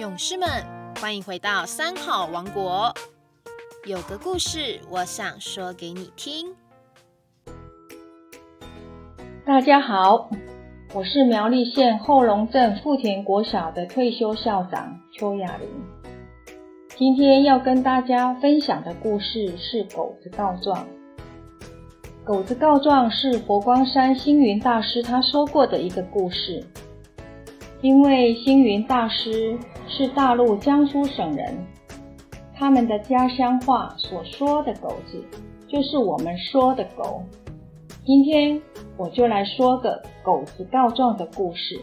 勇士们，欢迎回到三好王国。有个故事，我想说给你听。大家好，我是苗栗县后龙镇富田国小的退休校长邱雅玲。今天要跟大家分享的故事是狗子告状。狗子告状是佛光山星云大师他说过的一个故事。因为星云大师是大陆江苏省人，他们的家乡话所说的“狗子”，就是我们说的“狗”。今天我就来说个狗子告状的故事。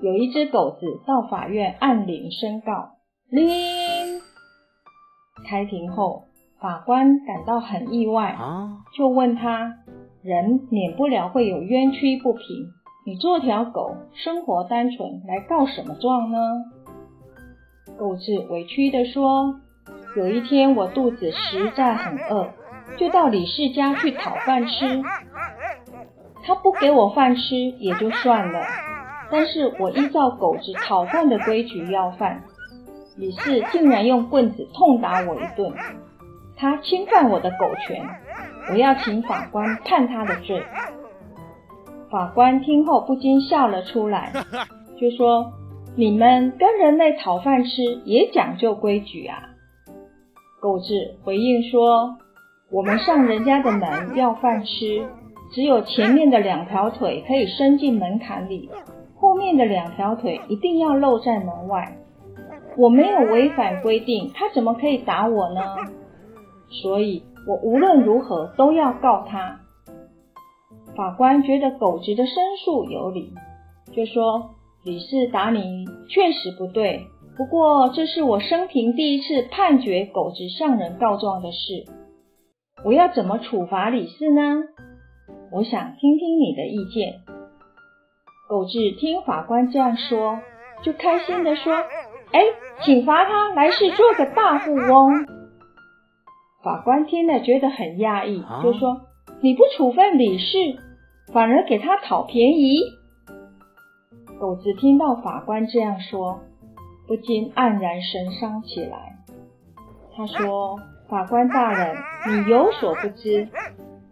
有一只狗子到法院按铃申告，铃。开庭后，法官感到很意外，就问他：人免不了会有冤屈不平。你做条狗，生活单纯，来告什么状呢？狗子委屈地说：“有一天我肚子实在很饿，就到李氏家去讨饭吃。他不给我饭吃也就算了，但是我依照狗子讨饭的规矩要饭，李氏竟然用棍子痛打我一顿，他侵犯我的狗权，我要请法官判他的罪。”法官听后不禁笑了出来，就说：“你们跟人类讨饭吃也讲究规矩啊。”狗子回应说：“我们上人家的门要饭吃，只有前面的两条腿可以伸进门槛里，后面的两条腿一定要露在门外。我没有违反规定，他怎么可以打我呢？所以我无论如何都要告他。”法官觉得狗子的申诉有理，就说：“李氏打你确实不对，不过这是我生平第一次判决狗子向人告状的事。我要怎么处罚李氏呢？我想听听你的意见。”狗子听法官这样说，就开心地说：“哎，请罚他来世做个大富翁。”法官听了觉得很讶异，就说。你不处分李氏，反而给他讨便宜。狗子听到法官这样说，不禁黯然神伤起来。他说：“法官大人，你有所不知，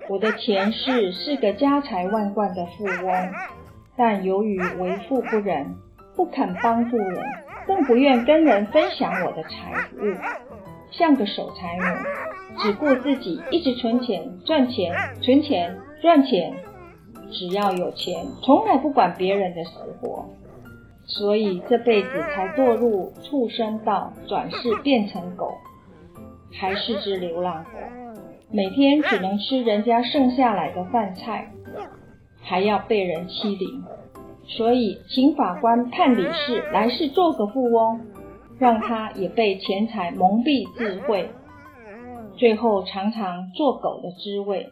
我的前世是个家财万贯的富翁，但由于为富不仁，不肯帮助人，更不愿跟人分享我的财物，像个守财奴。”只顾自己，一直存钱、赚钱、存钱、赚钱，只要有钱，从来不管别人的死活，所以这辈子才堕入畜生道，转世变成狗，还是只流浪狗，每天只能吃人家剩下来的饭菜，还要被人欺凌，所以请法官判李氏来世做个富翁，让他也被钱财蒙蔽智慧。最后尝尝做狗的滋味。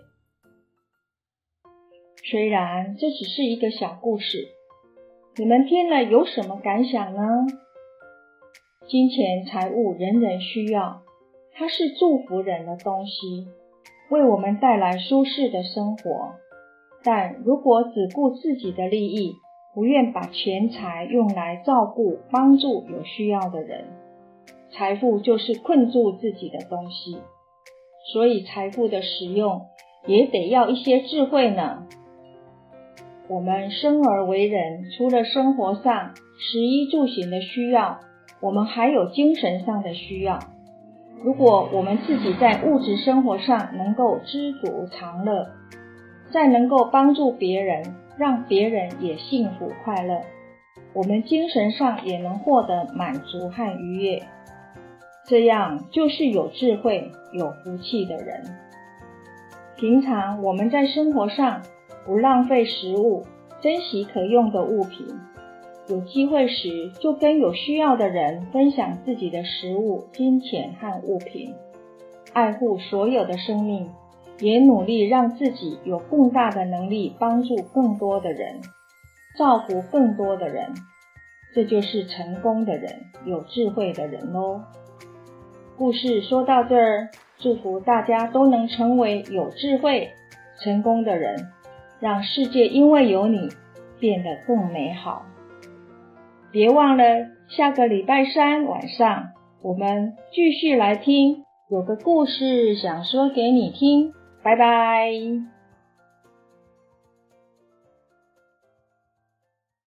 虽然这只是一个小故事，你们听了有什么感想呢？金钱财物人人需要，它是祝福人的东西，为我们带来舒适的生活。但如果只顾自己的利益，不愿把钱财用来照顾、帮助有需要的人，财富就是困住自己的东西。所以财富的使用也得要一些智慧呢。我们生而为人，除了生活上食衣住行的需要，我们还有精神上的需要。如果我们自己在物质生活上能够知足常乐，再能够帮助别人，让别人也幸福快乐，我们精神上也能获得满足和愉悦。这样就是有智慧、有福气的人。平常我们在生活上不浪费食物，珍惜可用的物品，有机会时就跟有需要的人分享自己的食物、金钱和物品，爱护所有的生命，也努力让自己有更大的能力帮助更多的人，造福更多的人。这就是成功的人，有智慧的人喽。故事说到这儿，祝福大家都能成为有智慧、成功的人，让世界因为有你变得更美好。别忘了下个礼拜三晚上，我们继续来听，有个故事想说给你听。拜拜。